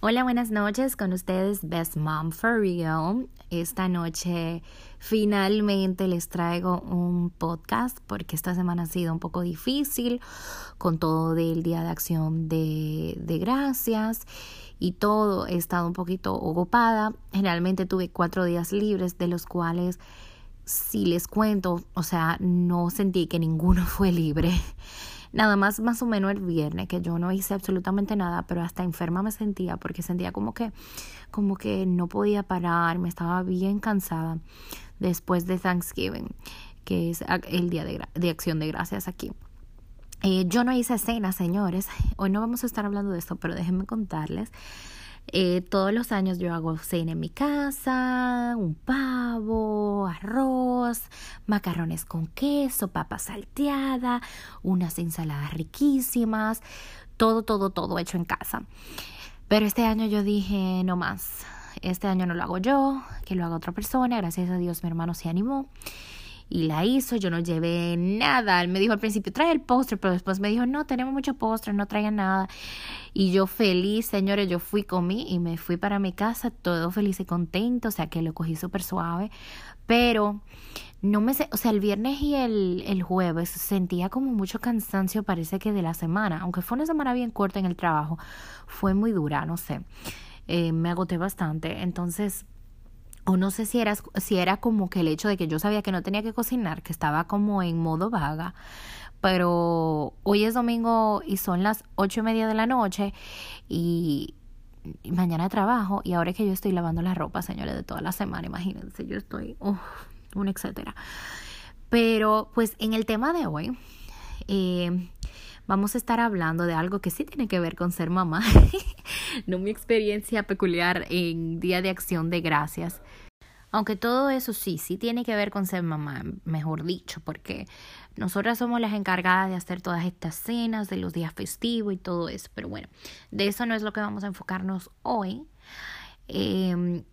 Hola, buenas noches con ustedes, Best Mom for Real. Esta noche finalmente les traigo un podcast porque esta semana ha sido un poco difícil con todo del Día de Acción de, de Gracias y todo. He estado un poquito ocupada. Generalmente tuve cuatro días libres de los cuales si les cuento, o sea, no sentí que ninguno fue libre. Nada más más o menos el viernes, que yo no hice absolutamente nada, pero hasta enferma me sentía porque sentía como que, como que no podía parar, me estaba bien cansada después de Thanksgiving, que es el día de, de acción de gracias aquí. Eh, yo no hice cena, señores. Hoy no vamos a estar hablando de esto, pero déjenme contarles eh, todos los años yo hago cena en mi casa, un pavo, arroz, macarrones con queso, papa salteada, unas ensaladas riquísimas, todo, todo, todo hecho en casa. Pero este año yo dije, no más, este año no lo hago yo, que lo haga otra persona, gracias a Dios mi hermano se animó y la hizo, yo no llevé nada. Él me dijo al principio, trae el postre, pero después me dijo, no, tenemos mucho postre, no traigan nada. Y yo feliz, señores, yo fui, comí y me fui para mi casa, todo feliz y contento, o sea que lo cogí súper suave, pero no me sé, o sea, el viernes y el, el jueves sentía como mucho cansancio, parece que de la semana, aunque fue una semana bien corta en el trabajo, fue muy dura, no sé, eh, me agoté bastante, entonces o no sé si era, si era como que el hecho de que yo sabía que no tenía que cocinar, que estaba como en modo vaga, pero hoy es domingo y son las ocho y media de la noche y, mañana trabajo y ahora es que yo estoy lavando la ropa, señores, de toda la semana, imagínense, yo estoy, un etcétera. Pero pues en el tema de hoy, eh, vamos a estar hablando de algo que sí tiene que ver con ser mamá, no mi experiencia peculiar en Día de Acción de Gracias. Aunque todo eso sí, sí tiene que ver con ser mamá, mejor dicho, porque nosotras somos las encargadas de hacer todas estas cenas de los días festivos y todo eso. Pero bueno, de eso no es lo que vamos a enfocarnos hoy. Em,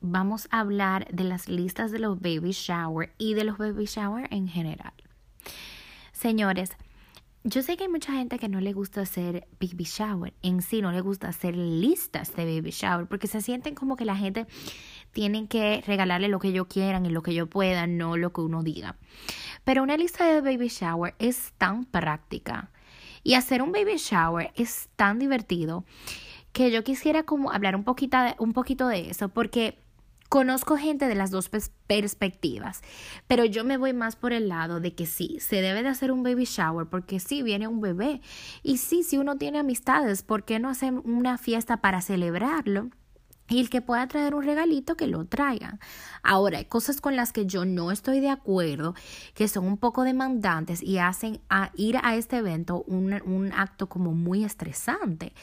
vamos a hablar de las listas de los baby shower y de los baby shower en general. Señores, yo sé que hay mucha gente que no le gusta hacer baby shower, en sí no le gusta hacer listas de baby shower, porque se sienten como que la gente tiene que regalarle lo que ellos quieran y lo que ellos puedan, no lo que uno diga. Pero una lista de baby shower es tan práctica y hacer un baby shower es tan divertido que yo quisiera como hablar un poquito un poquito de eso, porque Conozco gente de las dos perspectivas, pero yo me voy más por el lado de que sí, se debe de hacer un baby shower porque sí viene un bebé y sí, si uno tiene amistades, ¿por qué no hacer una fiesta para celebrarlo? Y el que pueda traer un regalito, que lo traigan. Ahora, hay cosas con las que yo no estoy de acuerdo, que son un poco demandantes y hacen a ir a este evento un, un acto como muy estresante.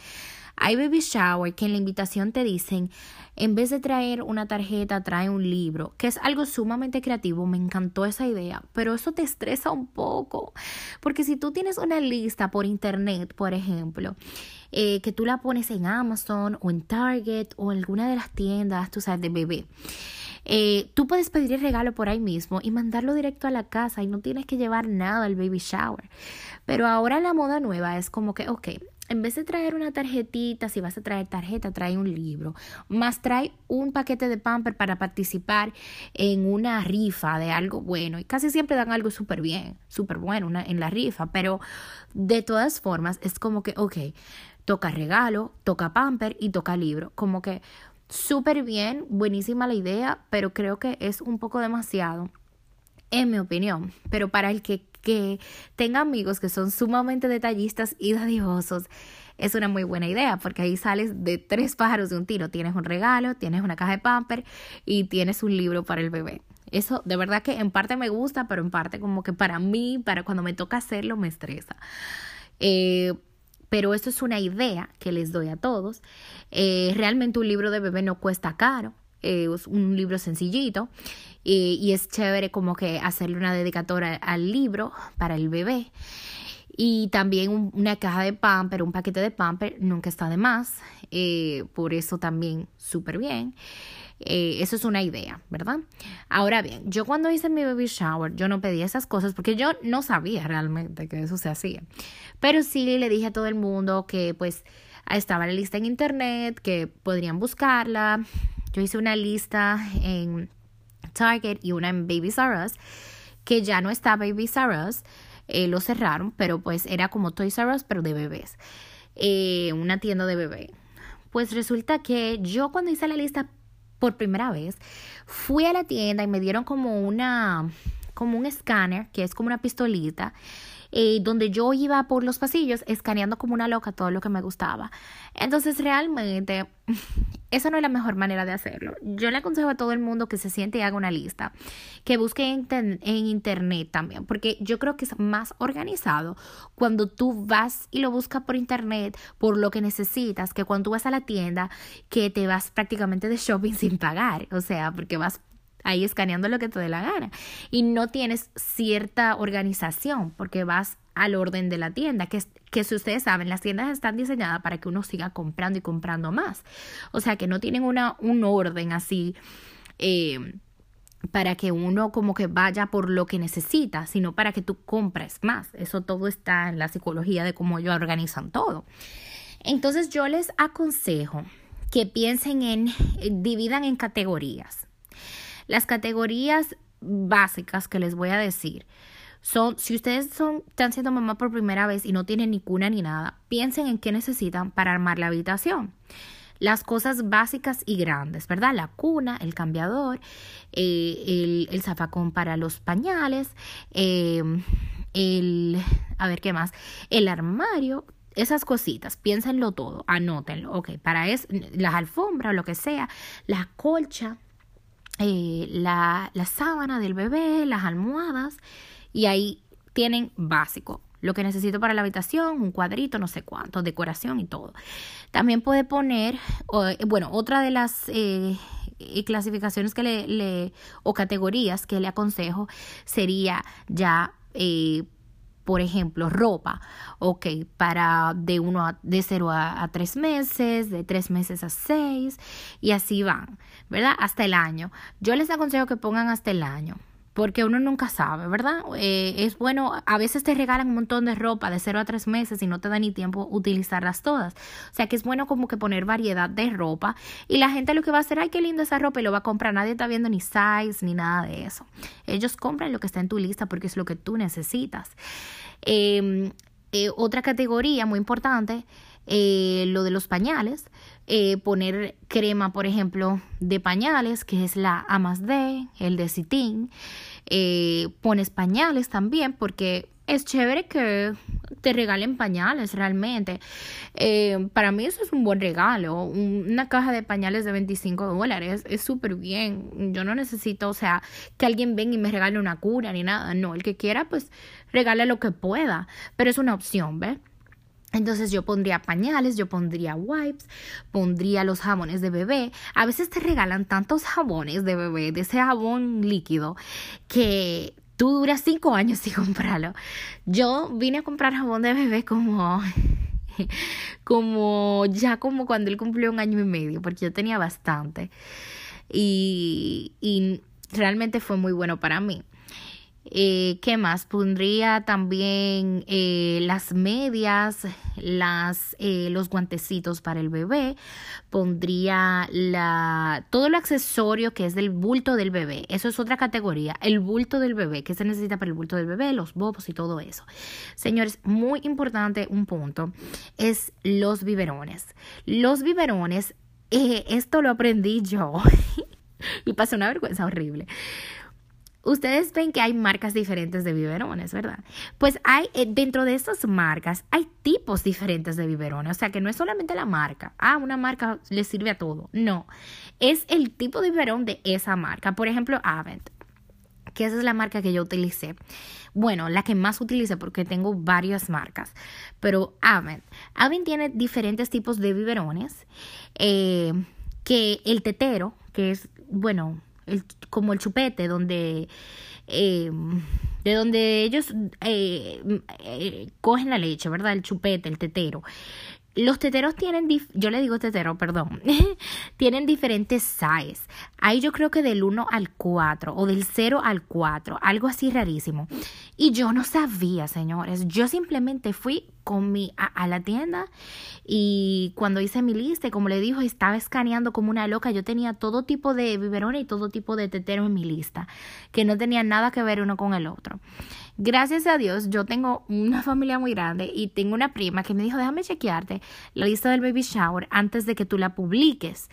Hay baby shower que en la invitación te dicen, en vez de traer una tarjeta, trae un libro, que es algo sumamente creativo, me encantó esa idea, pero eso te estresa un poco, porque si tú tienes una lista por internet, por ejemplo, eh, que tú la pones en Amazon o en Target o en alguna de las tiendas, tú sabes, de bebé. Eh, tú puedes pedir el regalo por ahí mismo y mandarlo directo a la casa y no tienes que llevar nada al baby shower. Pero ahora la moda nueva es como que, ok, en vez de traer una tarjetita, si vas a traer tarjeta, trae un libro, más trae un paquete de pamper para participar en una rifa de algo bueno. Y casi siempre dan algo súper bien, súper bueno en la rifa, pero de todas formas es como que, ok, toca regalo, toca pamper y toca libro. Como que súper bien, buenísima la idea, pero creo que es un poco demasiado en mi opinión. Pero para el que, que tenga amigos que son sumamente detallistas y dadivosos, es una muy buena idea porque ahí sales de tres pájaros de un tiro. Tienes un regalo, tienes una caja de pamper y tienes un libro para el bebé. Eso de verdad que en parte me gusta, pero en parte como que para mí, para cuando me toca hacerlo, me estresa. Eh, pero esto es una idea que les doy a todos. Eh, realmente un libro de bebé no cuesta caro. Eh, es un libro sencillito y, es chévere como que hacerle una dedicatoria al libro para el bebé. Y también una caja de pamper, un paquete de pamper, nunca está de más. Eh, por eso también súper bien. Eh, eso es una idea, ¿verdad? Ahora bien, yo cuando hice mi baby shower, yo no pedí esas cosas porque yo no sabía realmente que eso se hacía. Pero sí le dije a todo el mundo que pues estaba la lista en internet que podrían buscarla. Yo hice una lista en Target y una en Baby R Us, que ya no está Baby R Us, eh, lo cerraron, pero pues era como Toys R Us, pero de bebés, eh, una tienda de bebé. Pues resulta que yo cuando hice la lista por primera vez, fui a la tienda y me dieron como una, como un escáner, que es como una pistolita, eh, donde yo iba por los pasillos escaneando como una loca todo lo que me gustaba. Entonces realmente esa no es la mejor manera de hacerlo. Yo le aconsejo a todo el mundo que se siente y haga una lista, que busque en, en internet también, porque yo creo que es más organizado cuando tú vas y lo buscas por internet por lo que necesitas que cuando tú vas a la tienda que te vas prácticamente de shopping sin pagar, o sea, porque vas ahí escaneando lo que te dé la gana. Y no tienes cierta organización porque vas al orden de la tienda, que, que si ustedes saben, las tiendas están diseñadas para que uno siga comprando y comprando más. O sea, que no tienen una, un orden así. Eh, para que uno como que vaya por lo que necesita, sino para que tú compres más. Eso todo está en la psicología de cómo ellos organizan todo. Entonces yo les aconsejo que piensen en, dividan en categorías. Las categorías básicas que les voy a decir son, si ustedes son, están siendo mamá por primera vez y no tienen ni cuna ni nada, piensen en qué necesitan para armar la habitación. Las cosas básicas y grandes, ¿verdad? La cuna, el cambiador, eh, el, el, zafacón para los pañales, eh, el, a ver qué más, el armario, esas cositas, piénsenlo todo, anótenlo, ok, para eso, las alfombras, lo que sea, la colcha, eh, la, la sábana del bebé, las almohadas y ahí tienen básico. Lo que necesito para la habitación, un cuadrito, no sé cuánto, decoración y todo. También puede poner, bueno, otra de las eh, clasificaciones que le, o categorías que le aconsejo sería ya eh, por ejemplo, ropa, ok, para de uno a, de cero a, a, tres meses, de tres meses a seis, y así van, ¿verdad? Hasta el año. Yo les aconsejo que pongan hasta el año porque uno nunca sabe, ¿verdad? Eh, es bueno, a veces te regalan un montón de ropa de cero a tres meses y no te da ni tiempo utilizarlas todas. O sea que es bueno como que poner variedad de ropa y la gente lo que va a hacer, ay, qué linda esa ropa y lo va a comprar. Nadie está viendo ni size ni nada de eso. Ellos compran lo que está en tu lista porque es lo que tú necesitas. Em, eh, otra categoría muy importante, eh, lo de los pañales. Eh, poner crema, por ejemplo, de pañales, que es la A más D, el de Citín. Eh, pones pañales también, porque es chévere que te regalen pañales realmente. Eh, para mí eso es un buen regalo. Una caja de pañales de 25 dólares es súper bien. Yo no necesito, o sea, que alguien venga y me regale una cura ni nada. No, el que quiera, pues regale lo que pueda. Pero es una opción, ¿ves? Entonces yo pondría pañales, yo pondría wipes, pondría los jabones de bebé. A veces te regalan tantos jabones de bebé, de ese jabón líquido, que tú duras cinco años sin comprarlo. Yo vine a comprar jabón de bebé como, como ya como cuando él cumplió un año y medio, porque yo tenía bastante. Y, y realmente fue muy bueno para mí. Eh, ¿Qué más? Pondría también eh, las medias, las, eh, los guantecitos para el bebé. Pondría todo el accesorio que es del bulto del bebé. Eso es otra categoría. El bulto del bebé. ¿Qué se necesita para el bulto del bebé? Los bobos y todo eso. Señores, muy importante un punto es los biberones. Los biberones, esto lo aprendí yo. y pasé una vergüenza horrible ustedes ven que hay marcas diferentes de biberones, ¿verdad? Pues hay, eh, dentro de esas marcas, hay tipos diferentes de biberones. O sea, que no es solamente la marca. Ah, una marca le sirve a todo. No. Es el tipo de biberón de esa marca. Por ejemplo, Avent que esa es la marca que yo utilicé. Bueno, la que más utilicé porque tengo varias marcas, pero Avent. Avent tiene diferentes tipos de biberones, eh, que el tetero, que es, bueno, como el chupete, donde eh, de donde ellos eh, eh, cogen la leche, ¿verdad? El chupete, el tetero. Los teteros tienen, yo le digo tetero, perdón, tienen diferentes size. Hay yo creo que del 1 al 4 o del 0 al 4, algo así rarísimo. Y yo no sabía, señores. Yo simplemente fui con mi a, la tienda y cuando hice mi lista, como le dijo, estaba escaneando como una loca. Yo tenía todo tipo de biberones y todo tipo de teteros en mi lista, que no tenían nada que ver uno con el otro. Gracias a Dios, yo tengo una familia muy grande y tengo una prima que me dijo, déjame chequearte la lista del baby shower antes de que tú la publiques.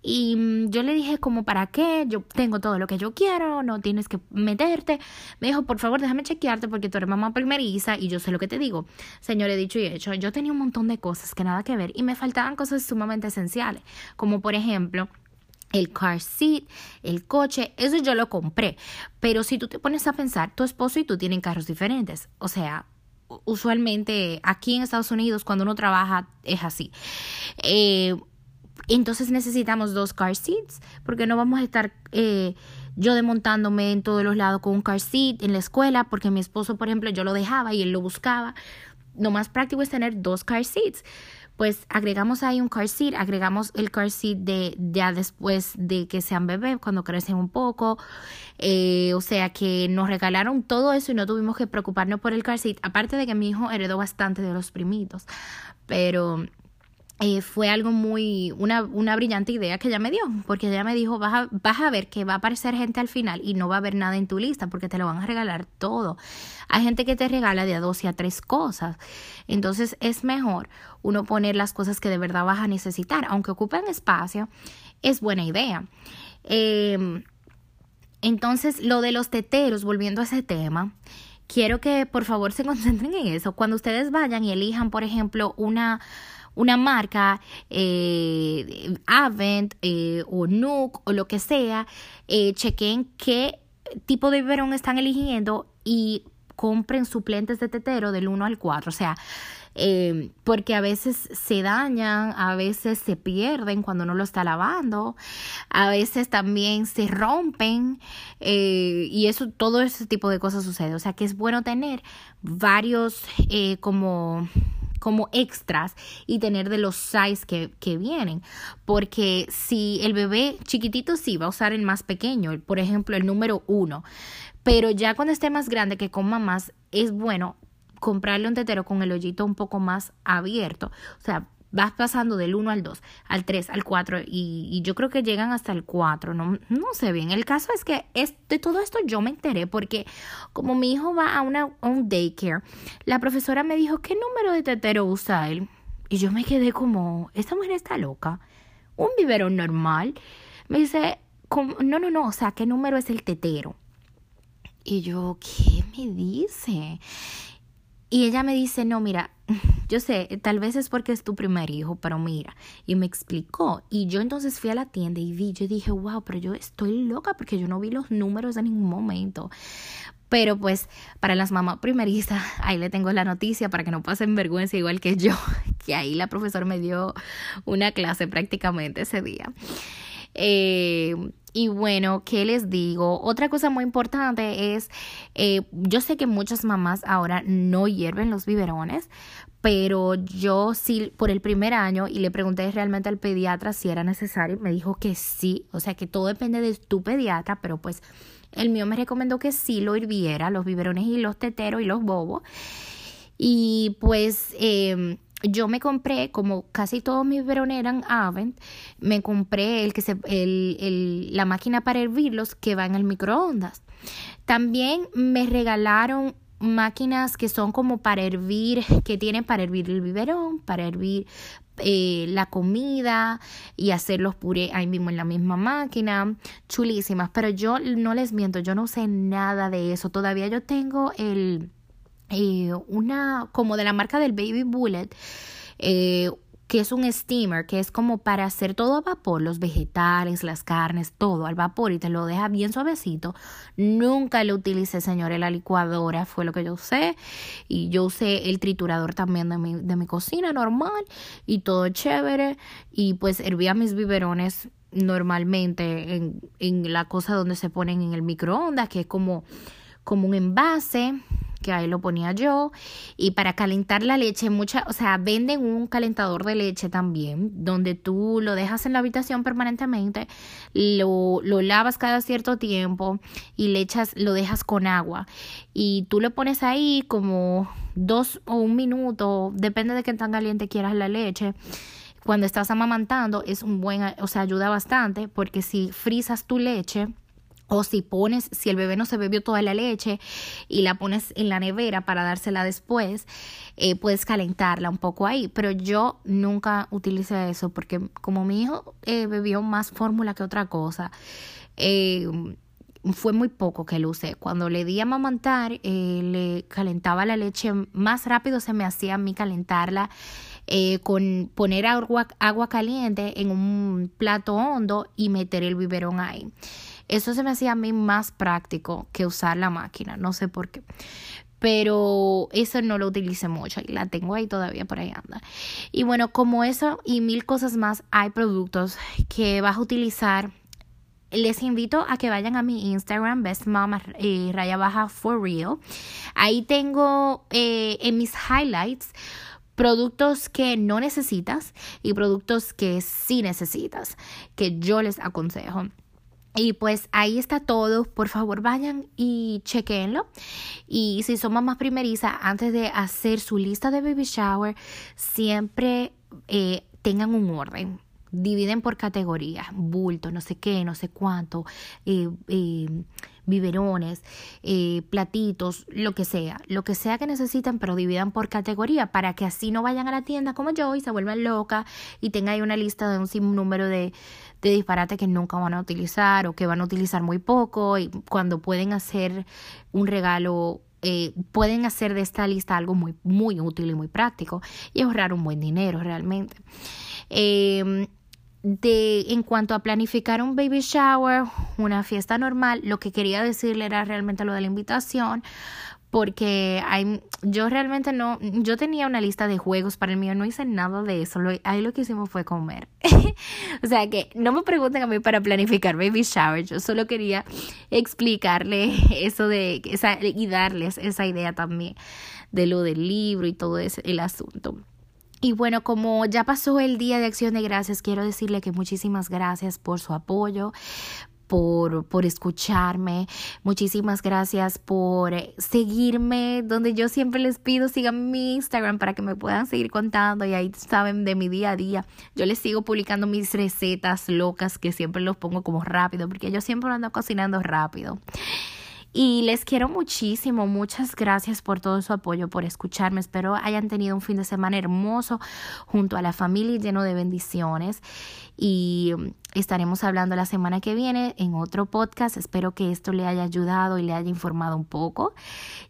Y mm, yo le dije como para qué, yo tengo todo lo que yo quiero, no tienes que meterte. Me dijo, por favor, déjame chequearte porque tú eres mamá primeriza y yo sé lo que te digo. Señor, he dicho y hecho, yo tenía un montón de cosas que nada que ver y me faltaban cosas sumamente esenciales, como por ejemplo el car seat, el coche, eso yo lo compré. Pero si tú te pones a pensar, tu esposo y tú tienen carros diferentes. O sea, usualmente aquí en Estados Unidos cuando uno trabaja es así. Eh, entonces necesitamos dos car seats porque no vamos a estar eh, yo desmontándome en todos los lados con un car seat en la escuela porque mi esposo, por ejemplo, yo lo dejaba y él lo buscaba. Lo más práctico es tener dos car seats pues agregamos ahí un car seat, agregamos el car seat de ya después de que sean bebés, cuando crecen un poco, eh, o sea que nos regalaron todo eso y no tuvimos que preocuparnos por el car seat, aparte de que mi hijo heredó bastante de los primitos, pero eh, fue algo muy, una, una brillante idea que ella me dio, porque ella me dijo, vas a, vas a ver que va a aparecer gente al final y no va a haber nada en tu lista, porque te lo van a regalar todo. Hay gente que te regala de a dos y a tres cosas, entonces es mejor uno poner las cosas que de verdad vas a necesitar, aunque ocupen espacio, es buena idea. Em, entonces, lo de los teteros, volviendo a ese tema, quiero que por favor se concentren en eso. Cuando ustedes vayan y elijan, por ejemplo, una una marca, eh, Avent eh, o Nook o lo que sea, eh, chequen qué tipo de biberón están eligiendo y compren suplentes de tetero del 1 al 4. O sea, eh, porque a veces se dañan, a veces se pierden cuando uno lo está lavando, a veces también se rompen y eso, todo ese tipo de cosas sucede. O sea que es bueno tener varios como como extras y tener de los size que, que vienen. Porque si el bebé chiquitito sí va a usar el más pequeño, por ejemplo el número uno, pero ya cuando esté más grande que coma más, es bueno comprarle un tetero con el hoyito un poco más abierto. O sea, vas pasando del 1 al 2, al 3, al 4 y, yo creo que llegan hasta el 4, no, no sé bien. El caso es que es, de todo esto yo me enteré porque como mi hijo va a, una, un daycare, la profesora me dijo, ¿qué número de tetero usa él? Y yo me quedé como, esta mujer está loca. Un biberón normal. Me dice, no, no, no, o sea, ¿qué número es el tetero? Y yo, ¿qué me dice? Y ella me dice, no, mira, yo sé, tal vez es porque es tu primer hijo, pero mira, y me explicó. Y yo entonces fui a la tienda y vi, yo dije, wow, pero yo estoy loca porque yo no vi los números en ningún momento. Pero pues para las mamás primerizas, ahí le tengo la noticia para que no pasen vergüenza igual que yo, que ahí la profesora me dio una clase prácticamente ese día. Eh, y bueno, ¿qué les digo? Otra cosa muy importante es, eh, yo sé que muchas mamás ahora no hierven los biberones, pero yo sí, por el primer año, y le pregunté realmente al pediatra si era necesario, me dijo que sí, o sea que todo depende de tu pediatra, pero pues el mío me recomendó que sí lo hirviera, los biberones y los teteros y los bobos. Y pues eh, yo me compré, como casi todos mis biberones eran Avent, me compré el que se, el, el, la máquina para hervirlos que va en el microondas. También me regalaron máquinas que son como para hervir, que tienen para hervir el biberón, para hervir eh, la comida y hacer los puré ahí mismo en la misma máquina, chulísimas, pero yo no les miento, yo no sé nada de eso, todavía yo tengo el, eh, una, como de la marca del Baby Bullet, eh, que es un steamer, que es como para hacer todo a vapor, los vegetales, las carnes, todo al vapor y te lo deja bien suavecito. Nunca lo utilicé, señores, la licuadora fue lo que yo usé y yo usé el triturador también de mi, de mi cocina normal y todo chévere y pues hervía mis biberones normalmente en, en la cosa donde se ponen en el microondas, que es como, como un envase que ahí lo ponía yo. Y para calentar la leche, mucha, o sea, venden un calentador de leche también, donde tú lo dejas en la habitación permanentemente, lo, lo lavas cada cierto tiempo y le echas, lo dejas con agua. Y tú lo pones ahí como dos o un minuto, depende de qué tan caliente quieras la leche cuando estás amamantando es un buen, o sea, ayuda bastante porque si frizas tu leche, o si pones, si el bebé no se bebió toda la leche y la pones en la nevera para dársela después, eh, puedes calentarla un poco ahí. Pero yo nunca utilicé eso porque como mi hijo eh, bebió más fórmula que otra cosa, eh, fue muy poco que lo usé. Cuando le di a mamantar, le calentaba la leche más rápido, se me hacía a mí calentarla. con poner agua, agua caliente en un plato hondo y meter el biberón ahí. Eso se me hacía a mí más práctico que usar la máquina, no sé por qué. Pero eso no lo utilicé mucho y la tengo ahí todavía por ahí anda. Y bueno, como eso y mil cosas más, hay productos que vas a utilizar les invito a que vayan a mi Instagram, Best Mama eh, raya baja for real. Ahí tengo eh, en mis highlights productos que no necesitas y productos que sí necesitas, que yo les aconsejo. Y pues ahí está todo. Por favor, vayan y chequenlo. Y si son mamás primerizas, antes de hacer su lista de baby shower, siempre eh, tengan un orden dividen por categorías, bulto, no sé qué, no sé cuánto, eh, eh, biberones, eh, platitos, lo que sea, lo que sea que necesiten, pero dividan por categoría para que así no vayan a la tienda como yo y se vuelvan locas y tengan ahí una lista de un sinnúmero de, de disparates que nunca van a utilizar o que van a utilizar muy poco y cuando pueden hacer un regalo eh, pueden hacer de esta lista algo muy, muy útil y muy práctico y ahorrar un buen dinero realmente. Eh, de en cuanto a planificar un baby shower, una fiesta normal, lo que quería decirle era realmente lo de la invitación, porque hay, yo realmente no, yo tenía una lista de juegos para el mío, no hice nada de eso, ahí lo que hicimos fue comer. o sea que no me pregunten a mí para planificar baby shower, yo solo quería explicarle eso de esa, y darles esa idea también de lo del libro y todo ese, el asunto. Y bueno, como ya pasó el Día de Acción de Gracias, quiero decirle que muchísimas gracias por su apoyo, por, por, escucharme. Muchísimas gracias por seguirme, donde yo siempre les pido, sigan mi Instagram para que me puedan seguir contando y ahí saben de mi día a día. Yo les sigo publicando mis recetas locas que siempre los pongo como rápido, porque yo siempre ando cocinando rápido. Y les quiero muchísimo, muchas gracias por todo su apoyo, por escucharme. Espero hayan tenido un fin de semana hermoso junto a la familia lleno de bendiciones. Y estaremos hablando la semana que viene en otro podcast. Espero que esto le haya ayudado y le haya informado un poco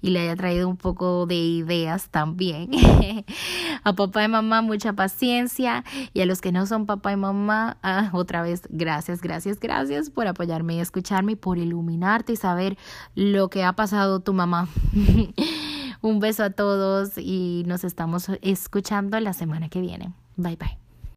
y le haya traído un poco de ideas también. a papá y mamá mucha paciencia y a los que no son papá y mamá, ah, otra vez gracias, gracias, gracias por apoyarme y escucharme por iluminarte y saber lo que ha pasado tu mamá. un beso a todos y nos estamos escuchando la semana que viene. Bye bye.